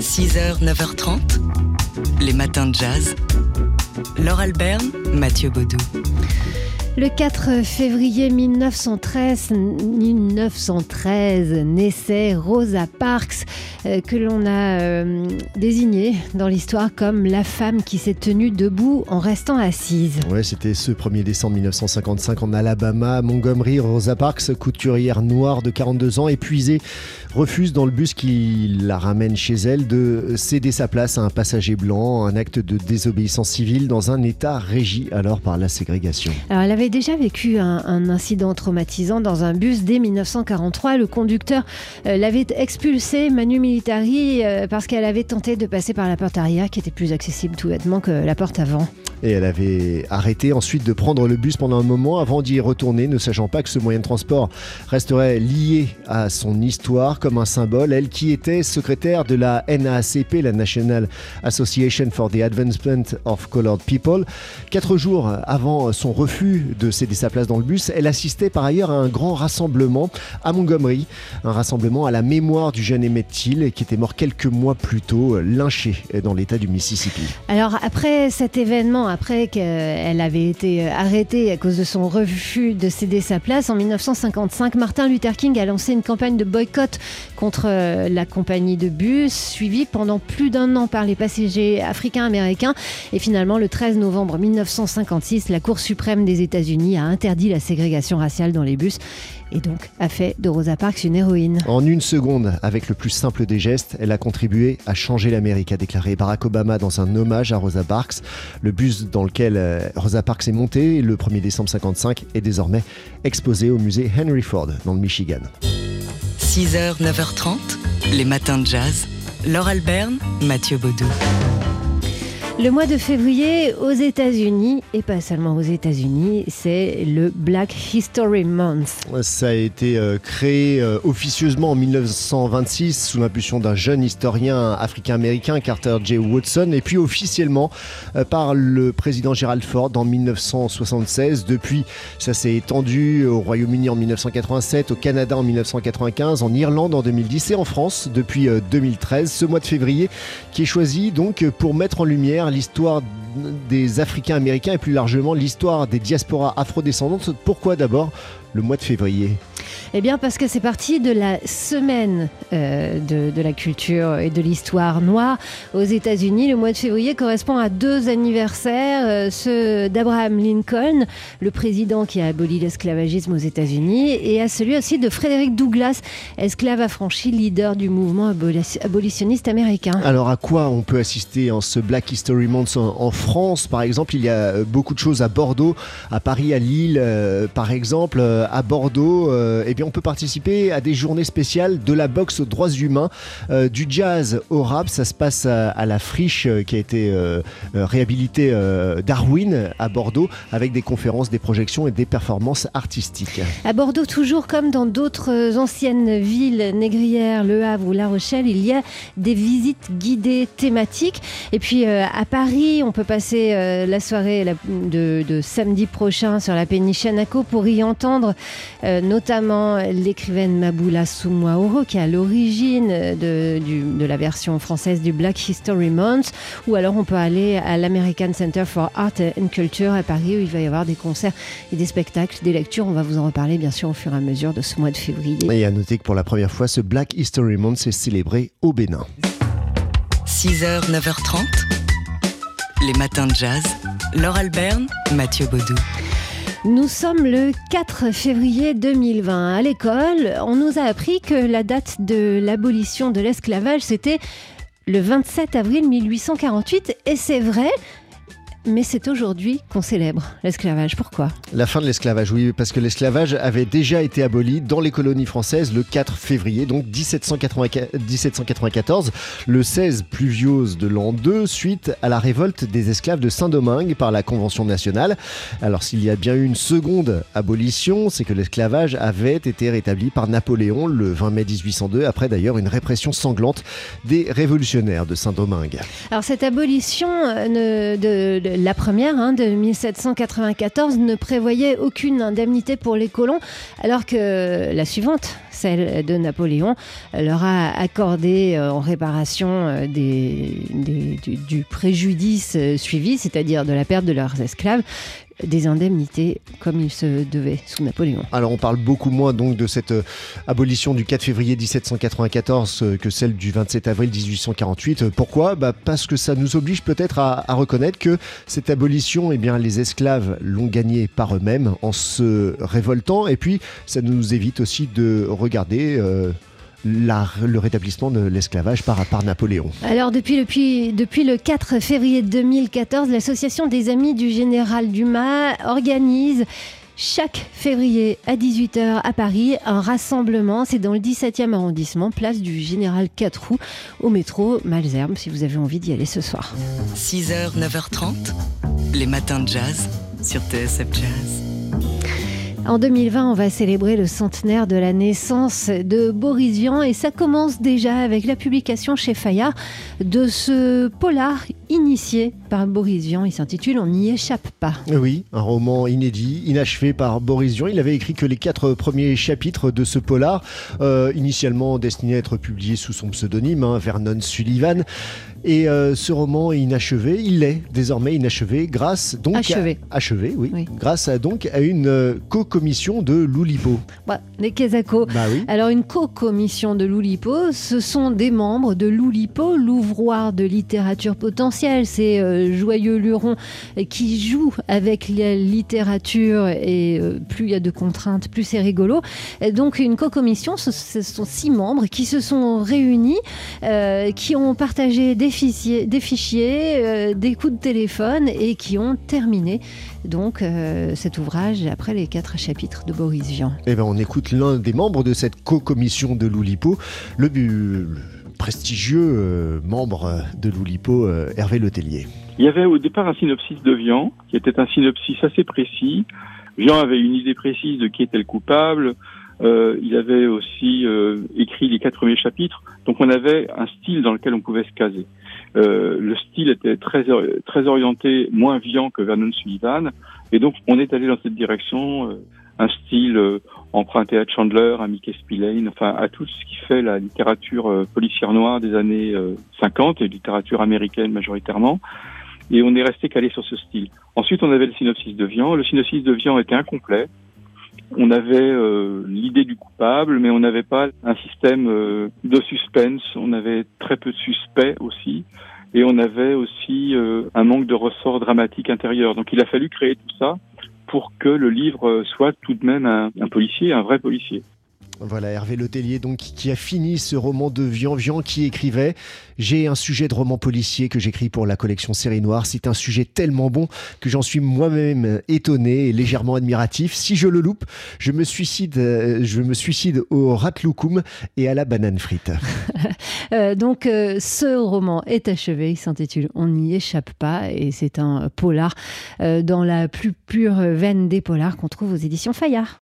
6h, 9h30, les matins de jazz. Laure Alberne, Mathieu Baudou. Le 4 février 1913, 1913 naissait Rosa Parks, euh, que l'on a euh, désignée dans l'histoire comme la femme qui s'est tenue debout en restant assise. Ouais, c'était ce 1er décembre 1955 en Alabama, Montgomery. Rosa Parks, couturière noire de 42 ans, épuisée, refuse dans le bus qui la ramène chez elle de céder sa place à un passager blanc, un acte de désobéissance civile dans un État régi alors par la ségrégation. Alors, elle avait déjà vécu un, incident traumatisant dans un bus dès 1943. Le conducteur euh, l'avait expulsée, Manu Militari, euh, parce qu'elle avait tenté de passer par la porte arrière qui était plus accessible tout bêtement que la porte avant. Et elle avait arrêté ensuite de prendre le bus pendant un moment avant d'y retourner, ne sachant pas que ce moyen de transport resterait lié à son histoire comme un symbole. Elle qui était secrétaire de la NAACP, la National Association for the Advancement of Colored People. Quatre jours avant son refus de céder sa place dans le bus, elle assistait par ailleurs à un grand rassemblement à Montgomery, un rassemblement à la mémoire du jeune Emmett Till qui était mort quelques mois plus tôt, lynché dans l'état du Mississippi. Alors après cet événement, après qu'elle avait été arrêtée à cause de son refus de céder sa place, en 1955, Martin Luther King a lancé une campagne de boycott contre euh, la compagnie de bus, suivie pendant plus d'un an par les passagers africains-américains. Et finalement, le 13 novembre 1956, la Cour suprême des États-Unis a interdit la ségrégation raciale dans les bus et donc a fait de Rosa Parks une héroïne. En une seconde, avec le plus simple des gestes, elle a contribué à changer l'Amérique, a déclaré Barack Obama dans un hommage à Rosa Parks. Le bus dans lequel euh, Rosa Parks est montée le 1er décembre 55 est désormais exposé au musée Henry Ford dans le Michigan. 6h, 9h30, les matins de jazz. Laure Alberne, Mathieu Baudou. Le mois de février aux États-Unis, et pas seulement aux États-Unis, c'est le Black History Month. Ça a été euh, créé euh, officieusement en 1926 sous l'impulsion d'un jeune historien africain-américain, Carter J. Woodson, et puis officiellement euh, par le président Gerald Ford en 1976. Depuis, ça s'est étendu au Royaume-Uni en 1987, au Canada en 1995, en Irlande en 2010 et en France depuis 2013. Ce mois de février qui est choisi donc pour mettre en lumière l'histoire des Africains américains et plus largement l'histoire des diasporas afrodescendantes. Pourquoi d'abord le mois de février? Eh bien parce que c'est parti de la semaine euh, de, de, la culture et de l'histoire noire aux États-Unis. Le mois de février correspond à deux anniversaires, euh, ceux d'Abraham Lincoln, le président qui a aboli l'esclavagisme aux États-Unis, et à celui aussi de Frédéric Douglass, esclave affranchi, leader du mouvement abolitionniste américain. Alors à quoi on peut assister en ce Black History Month en, en France Par exemple, il y a beaucoup de choses à Bordeaux, à Paris, à Lille, euh, par exemple à Bordeaux, euh, eh bien on peut participer à des journées spéciales de la boxe aux droits humains, euh, du jazz au rap. Ça se passe à, à la friche euh, qui a été euh, réhabilitée euh, Darwin à Bordeaux avec des conférences, des projections et des performances artistiques. À Bordeaux, toujours comme dans d'autres anciennes villes négrières, Le Havre ou La Rochelle, il y a des visites guidées thématiques. Et puis à Paris, on peut passer la soirée de, de samedi prochain sur la péniche Anaco pour y entendre euh, notamment l'écrivaine Maboula Soumoaoro qui est à l'origine de, du, de la version française du Black History Month ou alors on peut aller à l'American Center for Art and Culture à Paris où il va y avoir des concerts et des spectacles, des lectures. On va vous en reparler bien sûr au fur et à mesure de ce mois de février. Et à noter que pour la première fois, ce Black History Month s'est célébré au Bénin. 6h, 9h30, les matins de jazz. Laure Alberne, Mathieu Baudou. Nous sommes le 4 février 2020. À l'école, on nous a appris que la date de l'abolition de l'esclavage, c'était le 27 avril 1848. Et c'est vrai, mais c'est aujourd'hui qu'on célèbre l'esclavage. Pourquoi? La fin de l'esclavage, oui, parce que l'esclavage avait déjà été aboli dans les colonies françaises le 4 février, donc 1794, le 16 pluviose de l'an 2, suite à la révolte des esclaves de Saint-Domingue par la Convention nationale. Alors s'il y a bien eu une seconde abolition, c'est que l'esclavage avait été rétabli par Napoléon le 20 mai 1802, après d'ailleurs une répression sanglante des révolutionnaires de Saint-Domingue. Alors cette abolition euh, ne, de, la première, hein, de 1794, ne prévoyait aucune indemnité pour les colons, alors que la suivante, celle de Napoléon, leur a accordé en réparation des, du, préjudice suivi, c'est-à-dire de la perte de leurs esclaves, des indemnités comme il se devait sous Napoléon. Alors on parle beaucoup moins donc de cette euh, abolition du 4 février 1794 euh, que celle du 27 avril 1848. Euh, pourquoi? Bah Parce que ça nous oblige peut-être à, reconnaître que cette abolition, eh bien, les esclaves l'ont gagnée par eux-mêmes en se révoltant et puis ça nous évite aussi de regarder le rétablissement de l'esclavage par, par Napoléon. Alors depuis, depuis, depuis le 4 février 2014, l'association des amis du général Dumas organise chaque février à 18h à Paris, un rassemblement. C'est dans le 17e arrondissement, place du Général 4 roues, au métro Malzerbe, si vous avez envie d'y aller ce soir. 6h, 9h30, les matins de jazz sur TSF Jazz. En 2020, on va célébrer le centenaire de la naissance de Boris Vian et ça commence déjà avec la publication chez Fayard de ce polar initié par Boris Vian. Il s'intitule On n'y échappe pas. Oui, un roman inédit, inachevé par Boris Vian. Il avait écrit que les quatre premiers chapitres de ce polar, euh, initialement destiné à être publié sous son pseudonyme, hein, Vernon Sullivan. Et euh, ce roman inachevé, il est désormais inachevé grâce donc achevé, achevé oui, grâce à donc à une euh, co-commission de Loulipo. Bah, les Kezako. Bah oui. Alors une co-commission de Loulipo, ce sont des membres de Loulipo, l'ouvroir de littérature potentielle. C'est euh, joyeux Luron qui joue avec la littérature et plus il y a de contraintes, plus c'est rigolo. Et donc une co-commission, ce, sont six membres qui se sont réunis, qui ont partagé des des fichiers, euh, des coups de téléphone et qui ont terminé donc euh, cet ouvrage après les quatre chapitres de Boris Vian. Eh ben, on écoute l'un des membres de cette co-commission de Loulipo, le, prestigieux euh, membre de Loulipo, Hervé Letellier. Il y avait au départ un synopsis de Vian, qui était un synopsis assez précis. Vian avait une idée précise de qui était le coupable, euh, il avait aussi euh, écrit les quatre premiers chapitres, donc on avait un style dans lequel on pouvait se caser. Euh, le style était très très orienté, moins viand que Vernon Sullivan, et donc on est allé dans cette direction, euh, un style euh, emprunté à Chandler, à Mickey Spillane, enfin à tout ce qui fait la littérature policière noire des années 50 et littérature américaine majoritairement. Et on est resté calé sur ce style. Ensuite, on avait le synopsis de Vian. Le synopsis de Vian était incomplet. On avait euh, l'idée du coupable, mais on n'avait pas un système euh, de suspense. On avait très peu de suspects aussi. Et on avait aussi euh, un manque de ressort dramatique intérieur. Donc il a fallu créer tout ça pour que le livre soit tout de même un, un policier, un vrai policier. Voilà, Hervé Letellier, donc, qui a fini ce roman de Vian. Vian qui écrivait J'ai un sujet de roman policier que j'écris pour la collection Série Noire. C'est un sujet tellement bon que j'en suis moi-même étonné et légèrement admiratif. Si je le loupe, je me suicide, euh, je me suicide au ratloukoum et à la banane frite. Euh, donc, euh, ce roman est achevé. Il s'intitule On n'y échappe pas et c'est un polar dans la plus pure veine des polars qu'on trouve aux éditions Fayard.